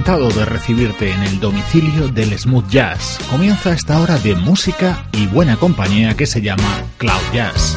Encantado de recibirte en el domicilio del smooth jazz. Comienza esta hora de música y buena compañía que se llama Cloud Jazz.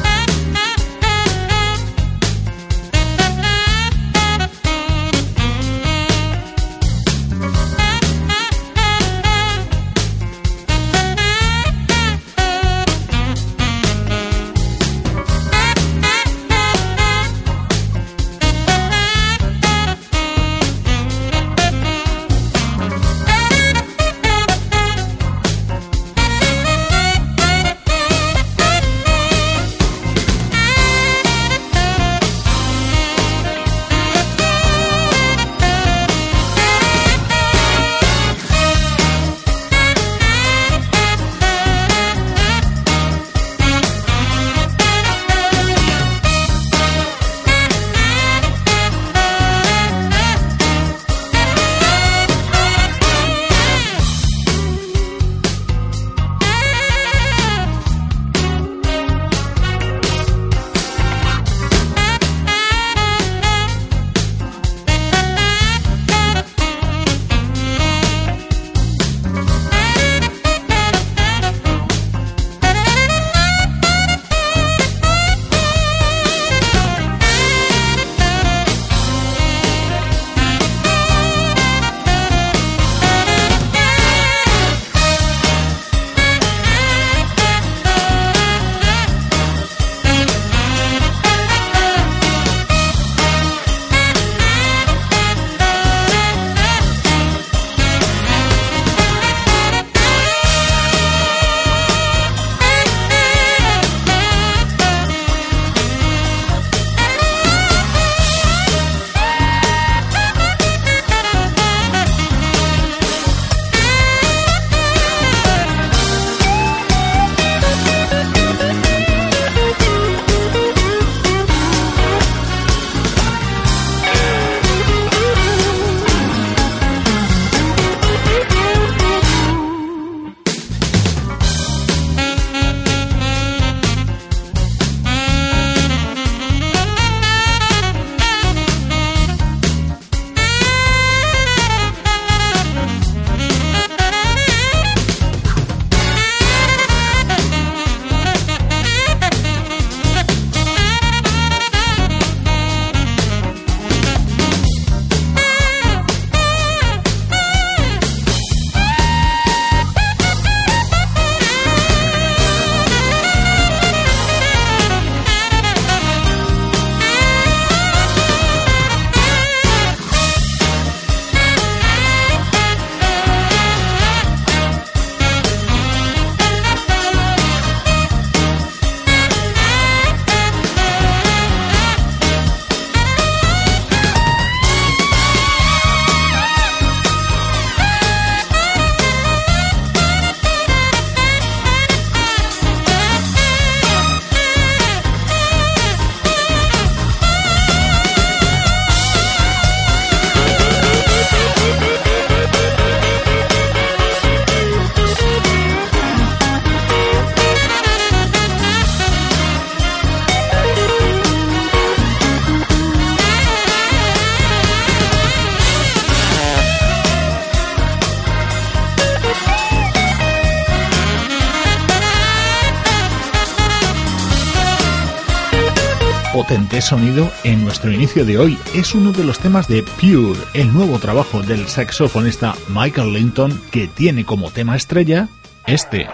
Sonido en nuestro inicio de hoy. Es uno de los temas de Pure, el nuevo trabajo del saxofonista Michael Linton que tiene como tema estrella este.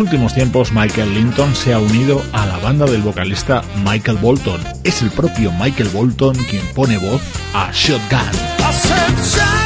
Últimos tiempos Michael Linton se ha unido a la banda del vocalista Michael Bolton. Es el propio Michael Bolton quien pone voz a Shotgun.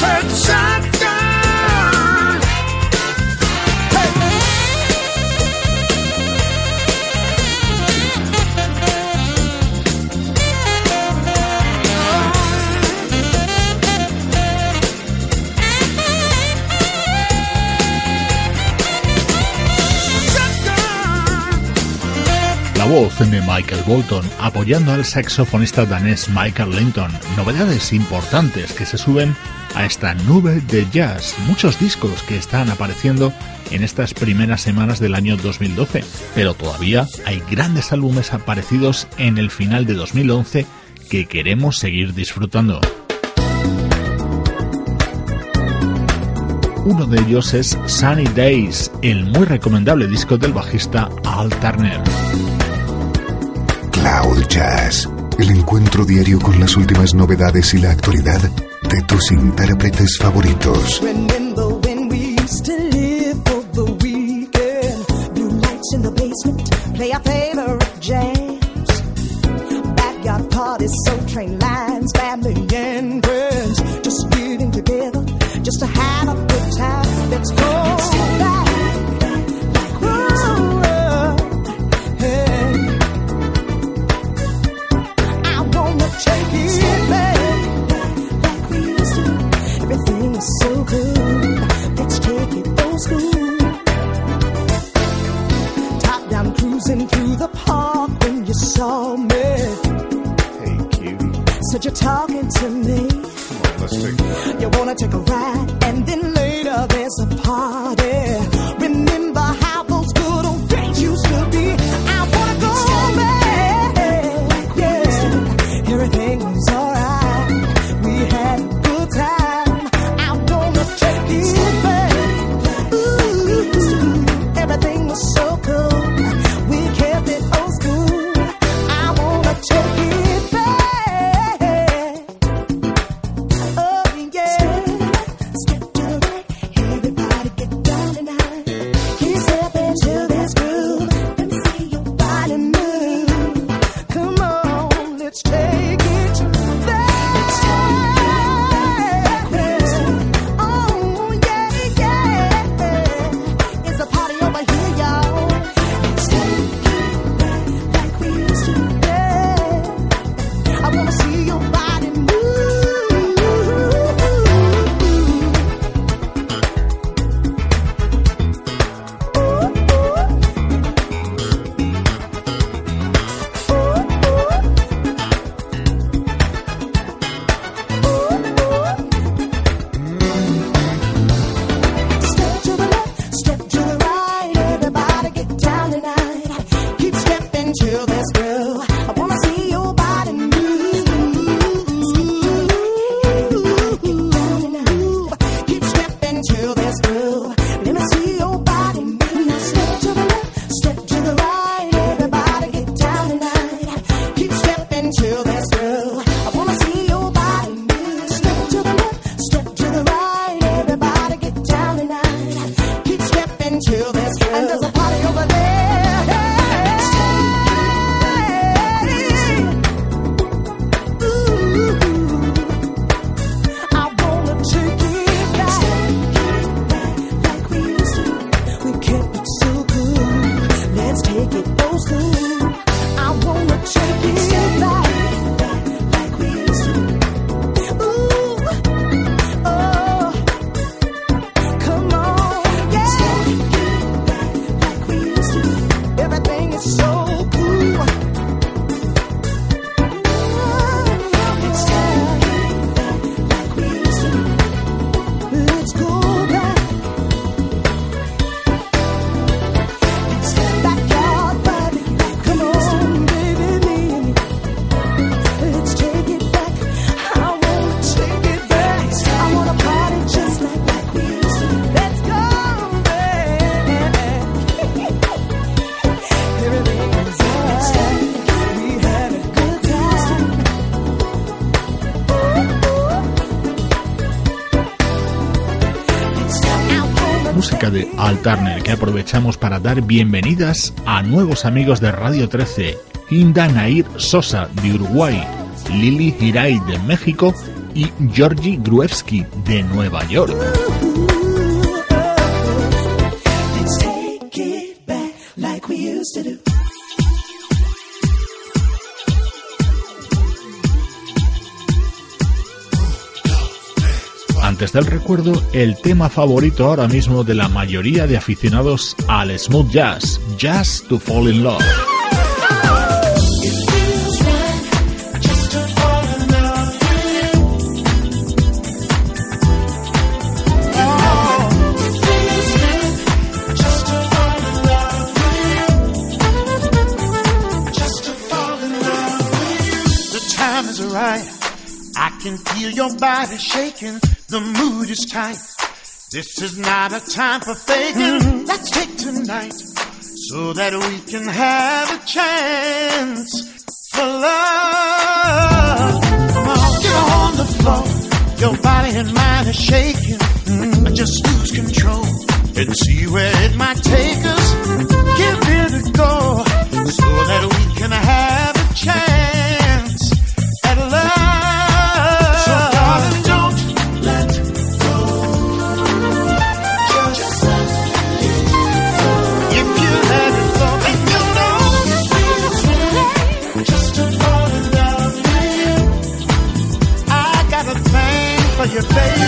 search and de Michael Bolton apoyando al saxofonista danés Michael Linton. Novedades importantes que se suben a esta nube de jazz. Muchos discos que están apareciendo en estas primeras semanas del año 2012, pero todavía hay grandes álbumes aparecidos en el final de 2011 que queremos seguir disfrutando. Uno de ellos es Sunny Days, el muy recomendable disco del bajista Al Turner. Cloud Jazz, el encuentro diario con las últimas novedades y la actualidad de tus intérpretes favoritos. You're talking to me. Come on, let's take You wanna take a ride, and then later there's a school. Alterner que aprovechamos para dar bienvenidas a nuevos amigos de Radio 13, Inda Nair Sosa de Uruguay, Lili Hirai de México y Georgi Gruevski de Nueva York. Antes del recuerdo, el tema favorito ahora mismo de la mayoría de aficionados al smooth jazz, Jazz to Fall in Love. your body shaking. The mood is tight. This is not a time for faking. Let's take tonight so that we can have a chance for love. Come on, get on the floor. Your body and mind are shaking. Mm, just lose control and see where it might take us. Give it a go so that we can have a chance you, baby.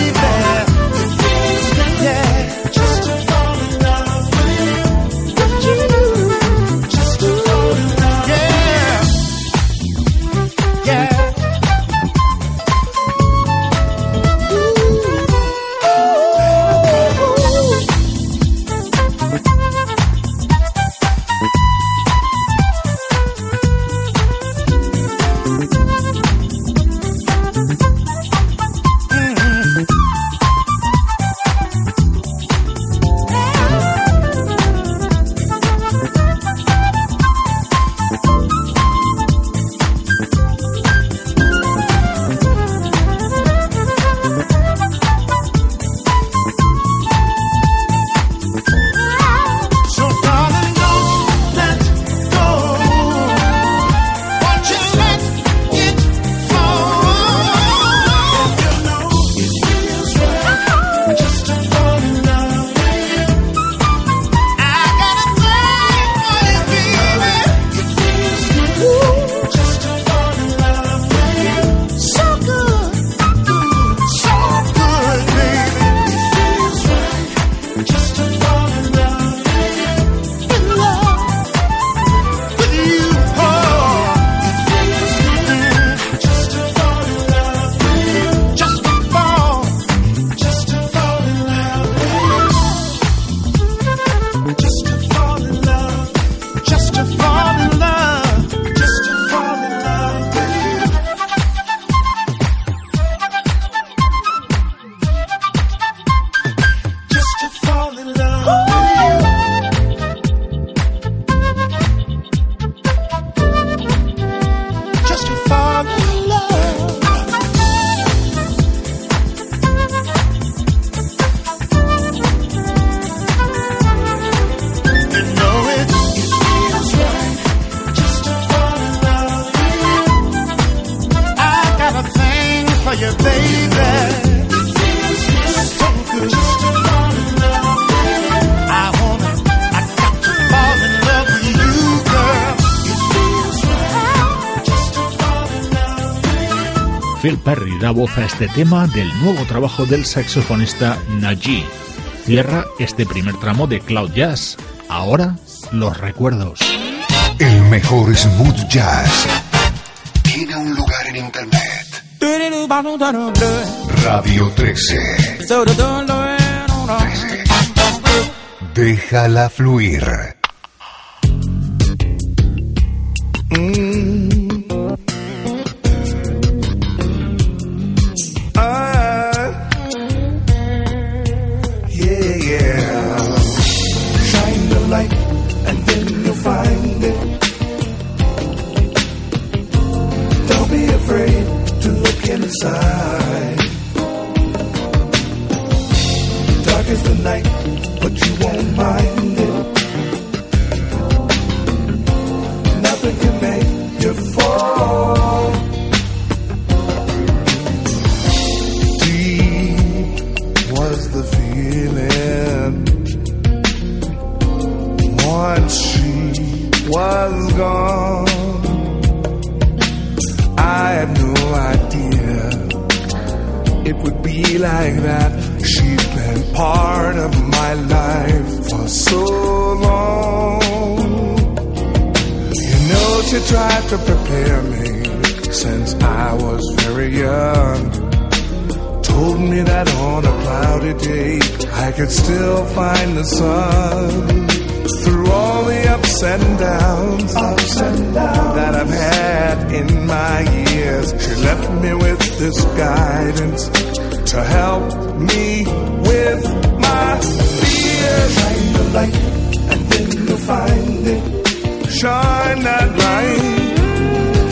Voz a este tema del nuevo trabajo del saxofonista Najee. Cierra este primer tramo de Cloud Jazz. Ahora, los recuerdos. El mejor smooth jazz tiene un lugar en internet. Radio 13. 13. Déjala fluir. afraid to look inside. Dark is the night, but you won't mind. like that. She's been part of my life for so long. You know, she tried to prepare me since I was very young told me that on a cloudy day I could still find the sun through all the ups and downs, ups and downs that I've had in my years. She left me with this guidance to help me with my fears. Find the light, and then you'll find it. Shine that light.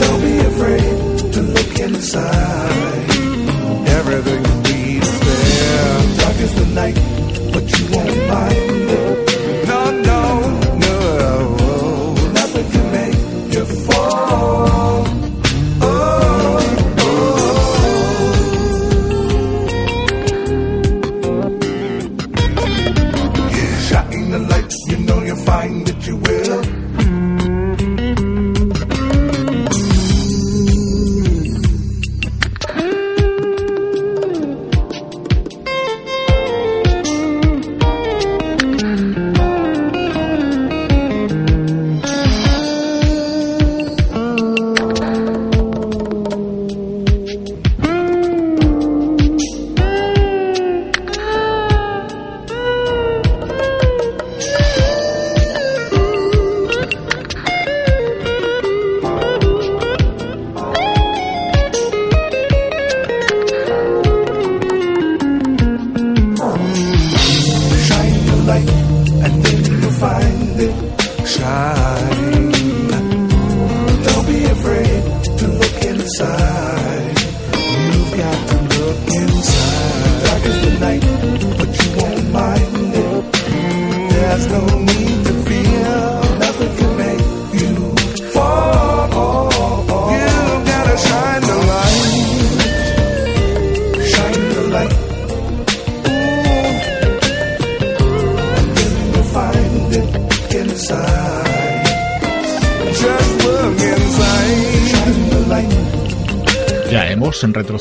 Don't be afraid to look inside. Everything you need is there. Dark is the night, but you won't mind it.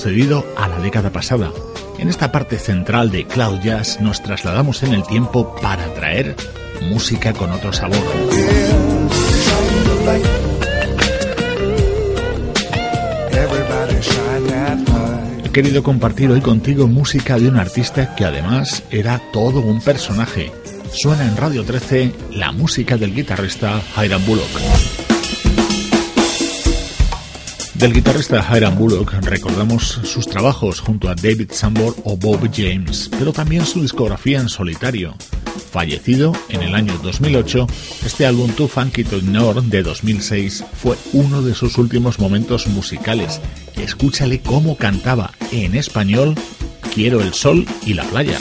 Retrocedido a la década pasada. En esta parte central de Cloud Jazz nos trasladamos en el tiempo para traer música con otro sabor. He querido compartir hoy contigo música de un artista que además era todo un personaje. Suena en Radio 13 la música del guitarrista Hiram Bullock. Del guitarrista Hiram Bullock recordamos sus trabajos junto a David Sambor o Bob James, pero también su discografía en solitario. Fallecido en el año 2008, este álbum Too Funky to Ignore de 2006 fue uno de sus últimos momentos musicales. Escúchale cómo cantaba en español Quiero el sol y la playa.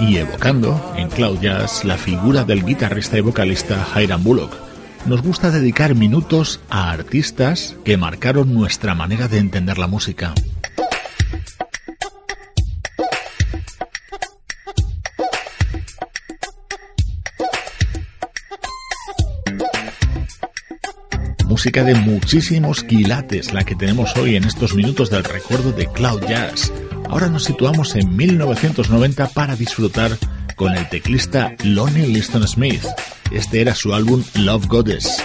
Y evocando en Cloud Jazz la figura del guitarrista y vocalista Hiram Bullock. Nos gusta dedicar minutos a artistas que marcaron nuestra manera de entender la música. música de muchísimos quilates, la que tenemos hoy en estos minutos del recuerdo de Cloud Jazz. Ahora nos situamos en 1990 para disfrutar con el teclista Lonnie Liston Smith. Este era su álbum Love Goddess.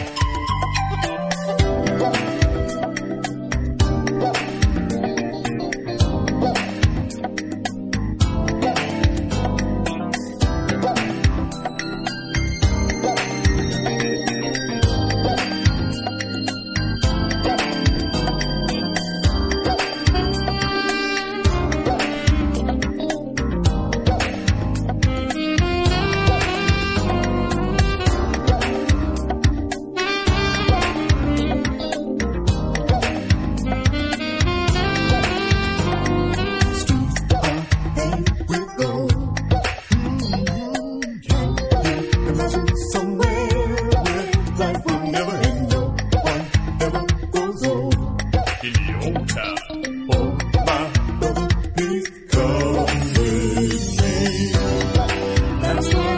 Soy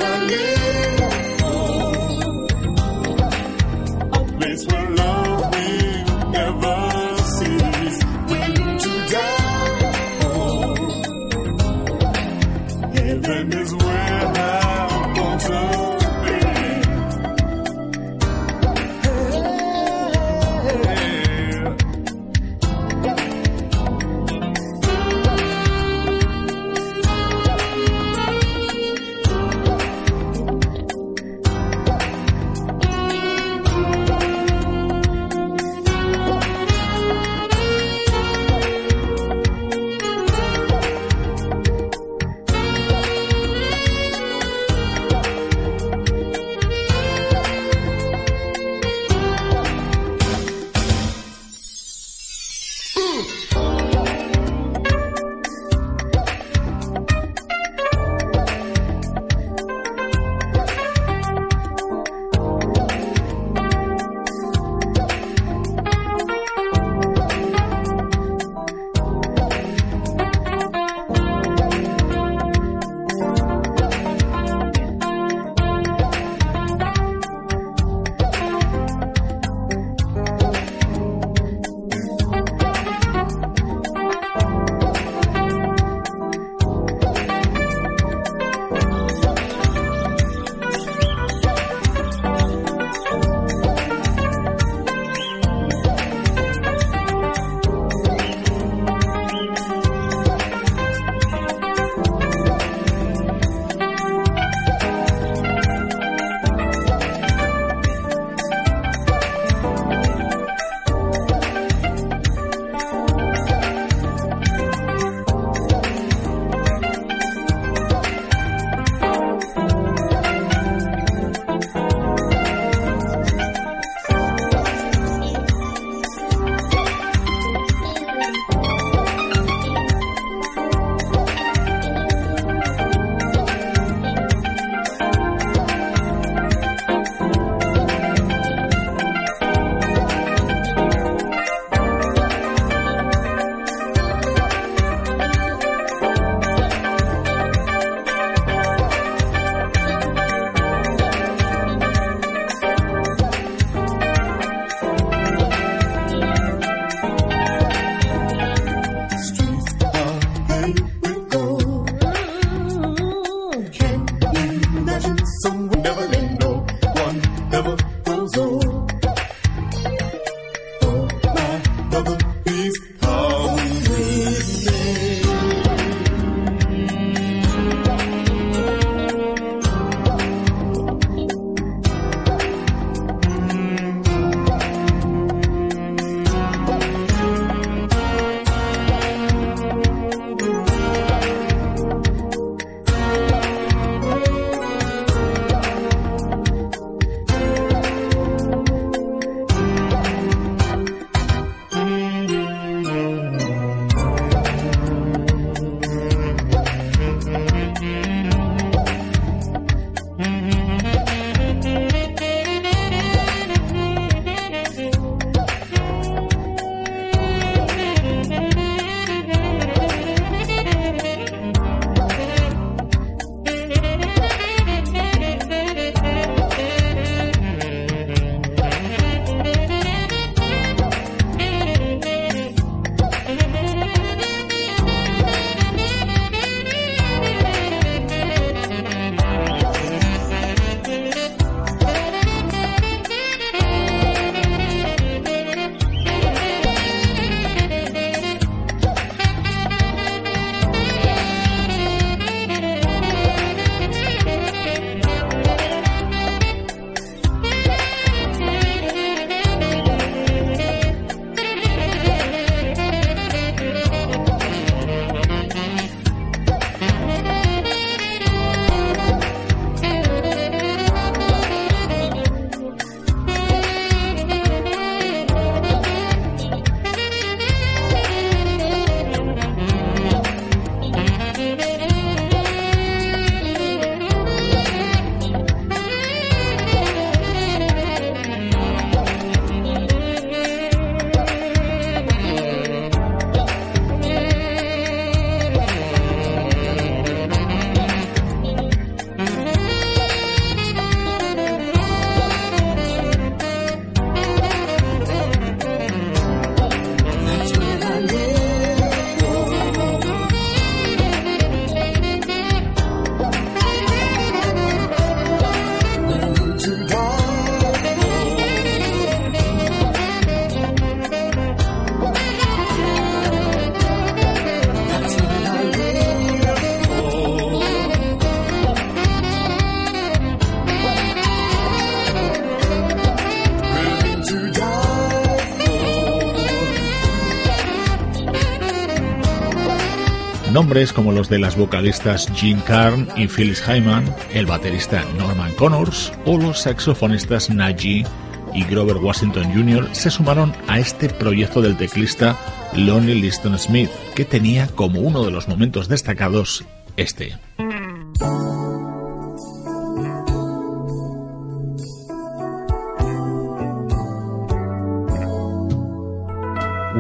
Nombres como los de las vocalistas Jean Carn y Phyllis Hyman, el baterista Norman Connors o los saxofonistas Najee y Grover Washington Jr. se sumaron a este proyecto del teclista Lonnie Liston Smith, que tenía como uno de los momentos destacados este.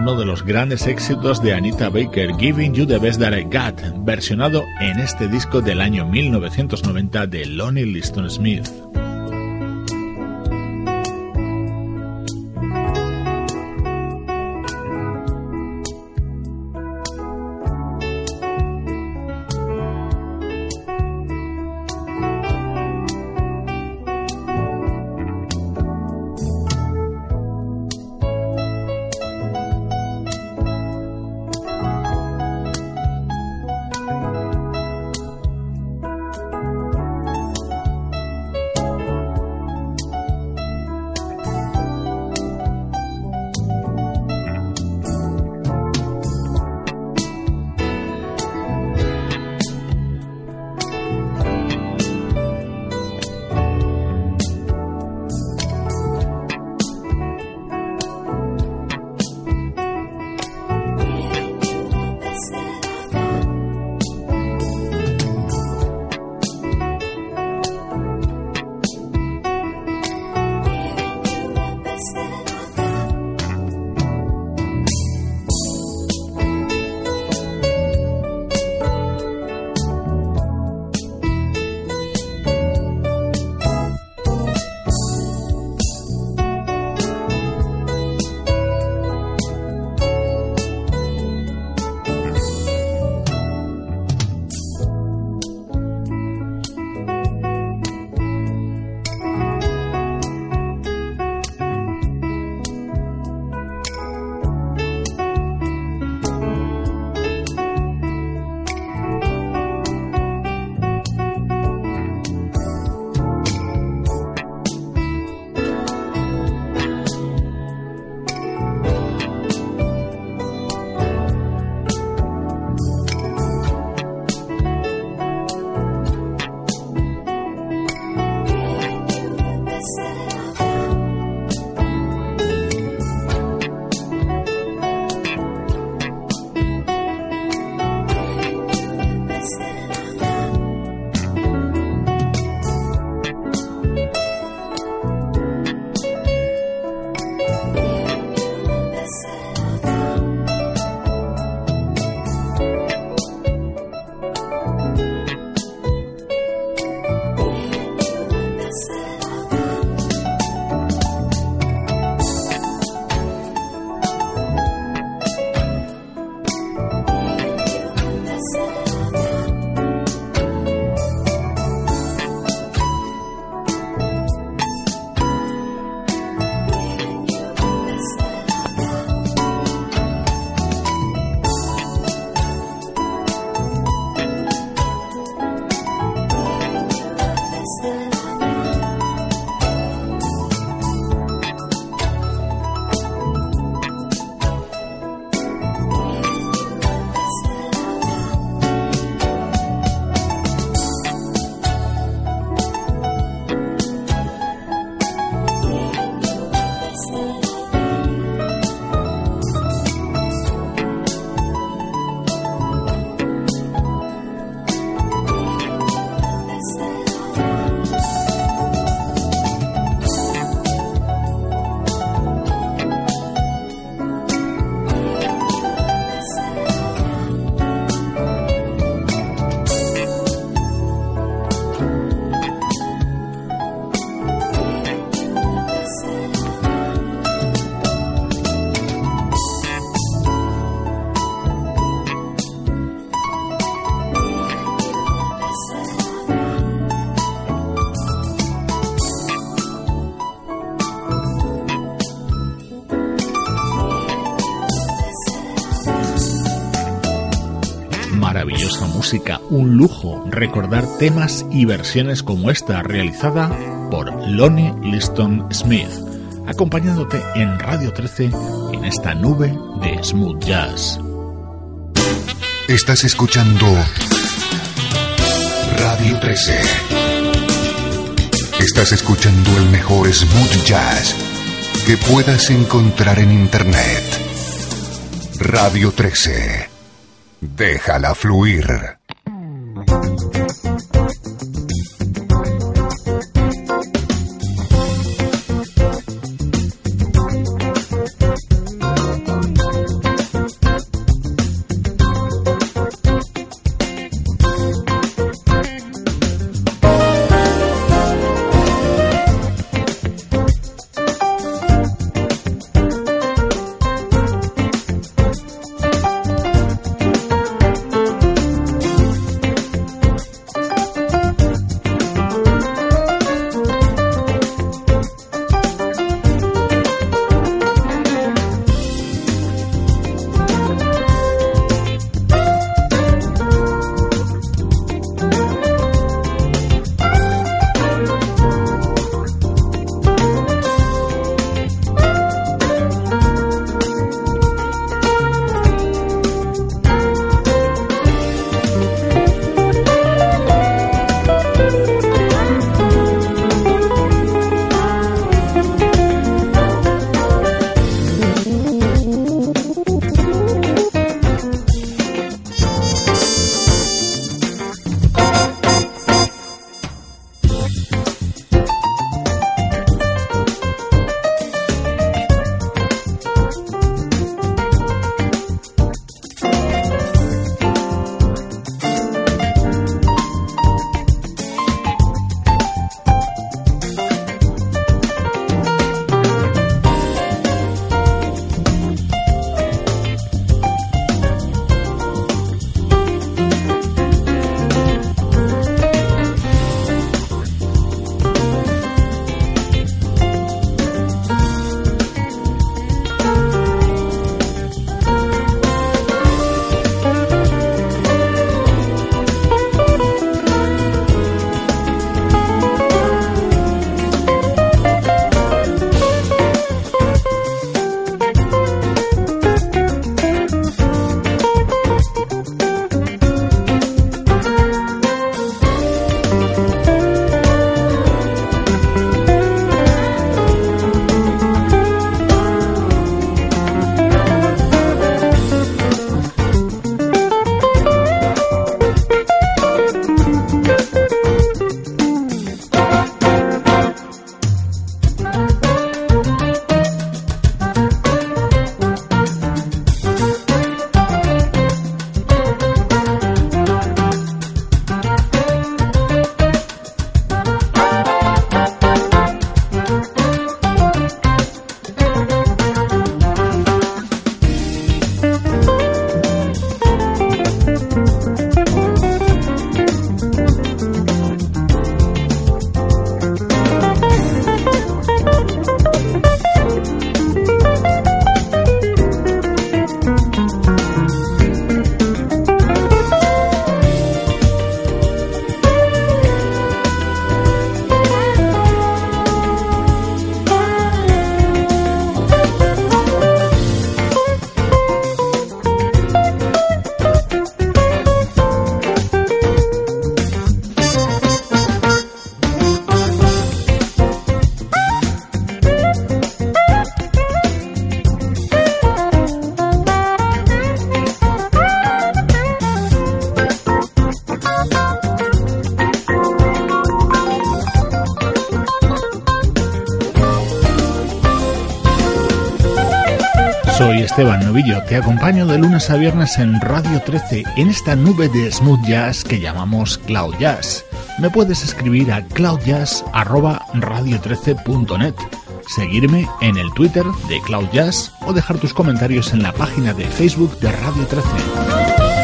Uno de los grandes éxitos de Anita Baker, Giving You the Best That I Got, versionado en este disco del año 1990 de Lonnie Liston Smith. Un lujo recordar temas y versiones como esta realizada por Lonnie Liston Smith, acompañándote en Radio 13 en esta nube de smooth jazz. Estás escuchando Radio 13. Estás escuchando el mejor smooth jazz que puedas encontrar en Internet. Radio 13. Déjala fluir. Novillo. Te acompaño de lunes a viernes en Radio 13 en esta nube de smooth jazz que llamamos Cloud Jazz. Me puedes escribir a cloudjazz@radio13.net, seguirme en el Twitter de Cloud Jazz o dejar tus comentarios en la página de Facebook de Radio 13.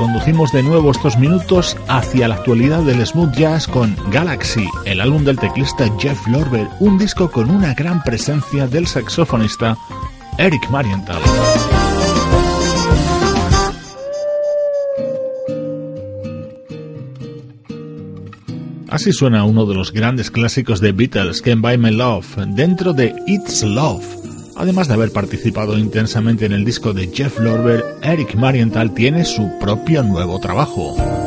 Reconducimos de nuevo estos minutos hacia la actualidad del smooth jazz con Galaxy, el álbum del teclista Jeff Lorber, un disco con una gran presencia del saxofonista Eric Marienthal. Así suena uno de los grandes clásicos de Beatles, Can't Buy My Love, dentro de It's Love Además de haber participado intensamente en el disco de Jeff Lorber, Eric Marienthal tiene su propio nuevo trabajo.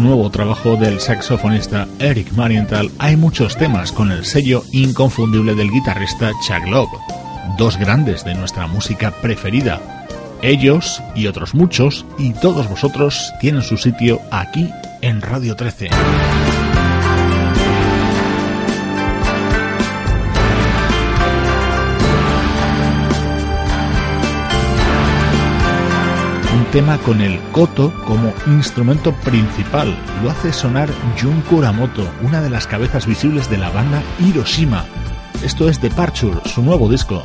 Nuevo trabajo del saxofonista Eric Marienthal hay muchos temas con el sello inconfundible del guitarrista Chuck Love, dos grandes de nuestra música preferida. Ellos y otros muchos y todos vosotros tienen su sitio aquí en Radio 13. Tema con el koto como instrumento principal. Lo hace sonar Jun Kuramoto, una de las cabezas visibles de la banda Hiroshima. Esto es Departure, su nuevo disco.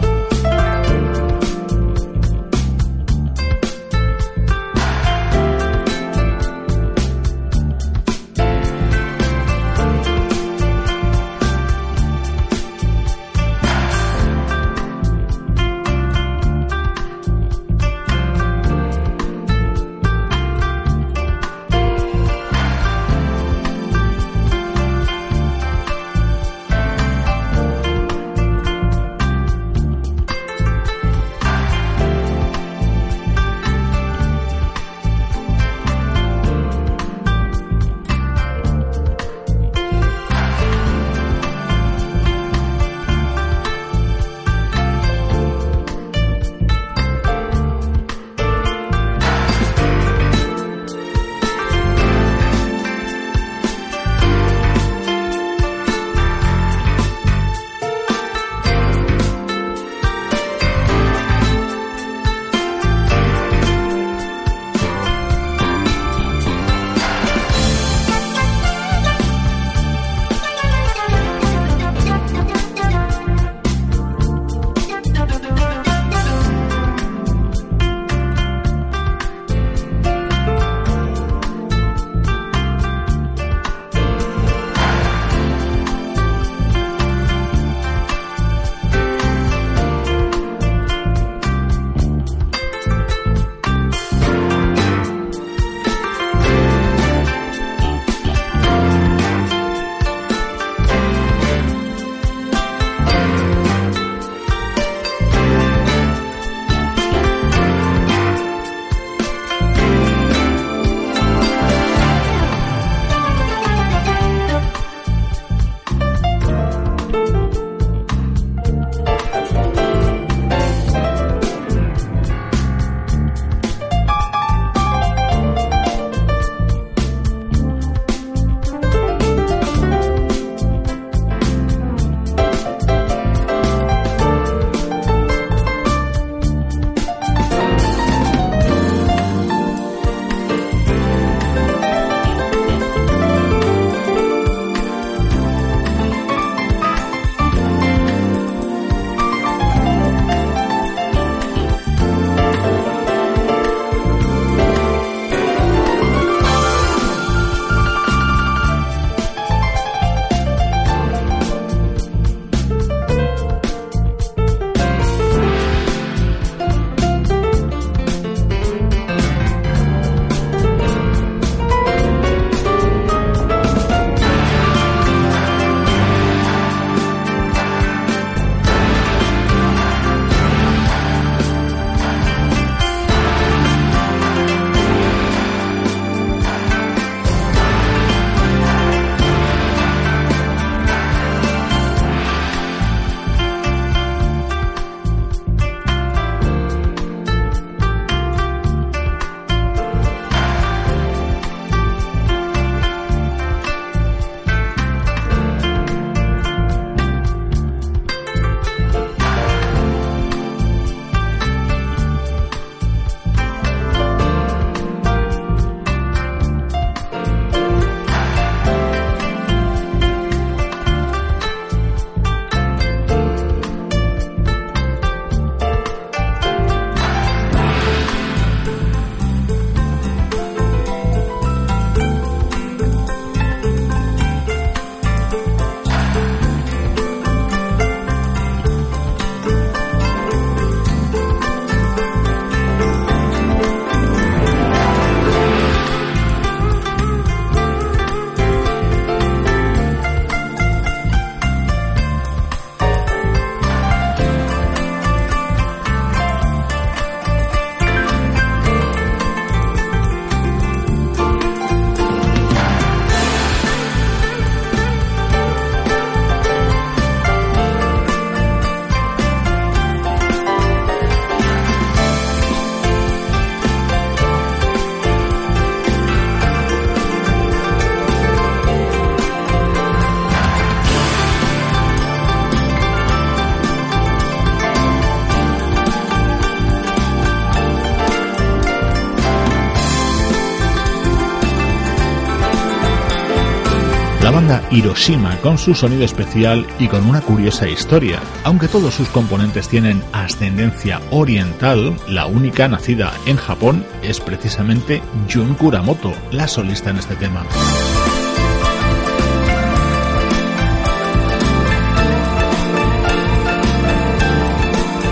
Hiroshima con su sonido especial y con una curiosa historia. Aunque todos sus componentes tienen ascendencia oriental, la única nacida en Japón es precisamente Jun Kuramoto, la solista en este tema.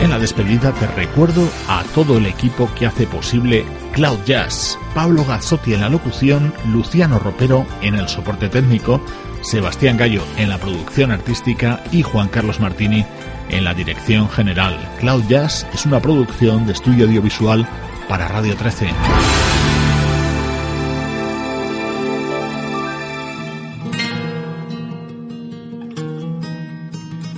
En la despedida te recuerdo a todo el equipo que hace posible Cloud Jazz, Pablo Gazzotti en la locución, Luciano Ropero en el soporte técnico, Sebastián Gallo en la producción artística y Juan Carlos Martini en la dirección general. Cloud Jazz es una producción de estudio audiovisual para Radio 13.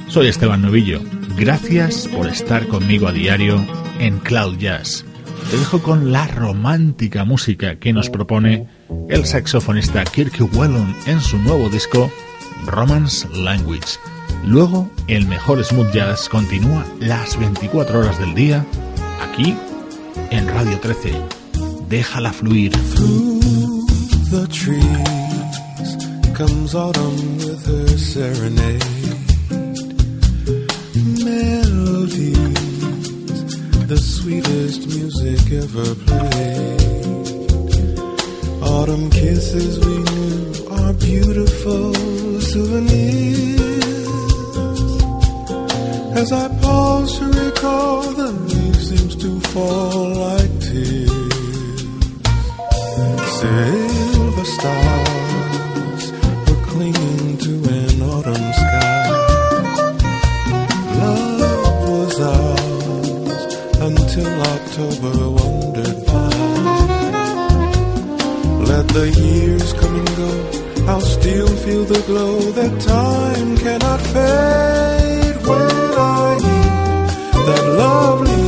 Soy Esteban Novillo. Gracias por estar conmigo a diario en Cloud Jazz. Te dejo con la romántica música que nos propone el saxofonista Kirk Whelan en su nuevo disco Romance Language. Luego, el mejor smooth jazz continúa las 24 horas del día aquí en Radio 13. Déjala fluir. the sweetest music ever played. Autumn kisses we knew are beautiful souvenirs. As I pause to recall, the leaves seems to fall like tears. Silver stars the years come and go, I'll still feel the glow that time cannot fade when I hear that lovely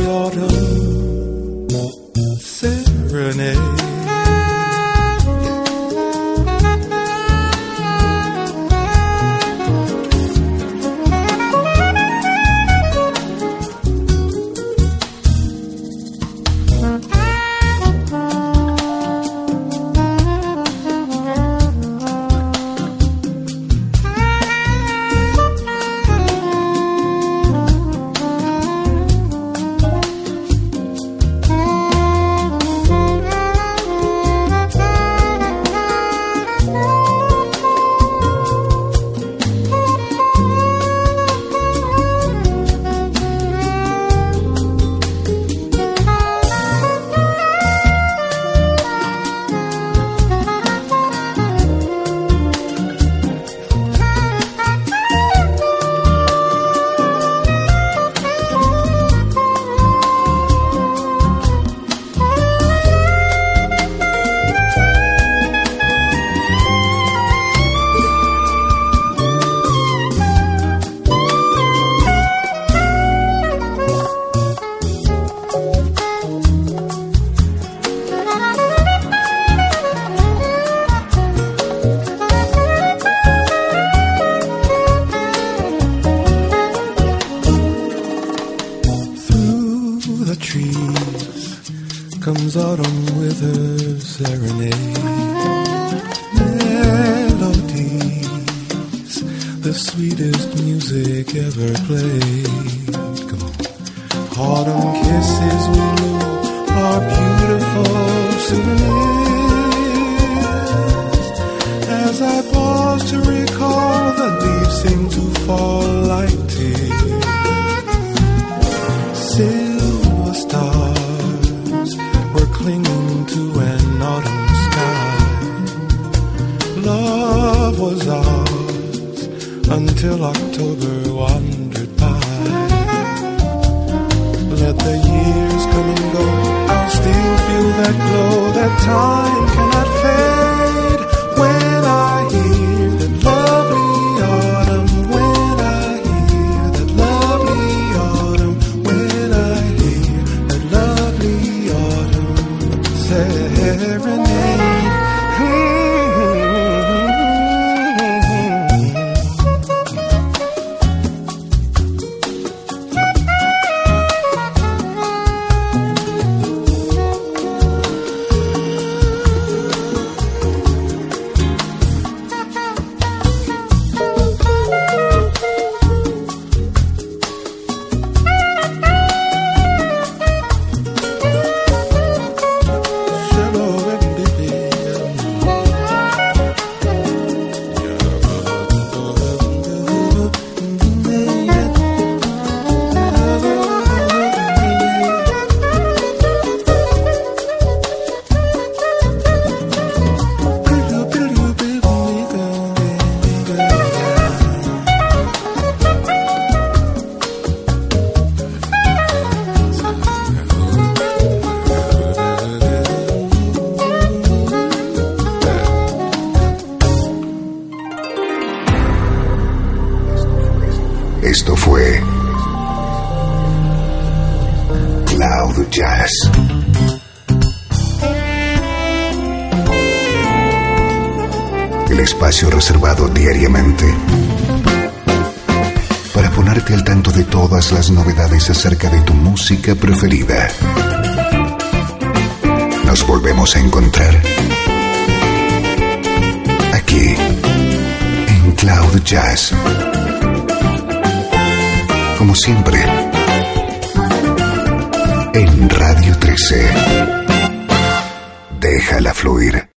en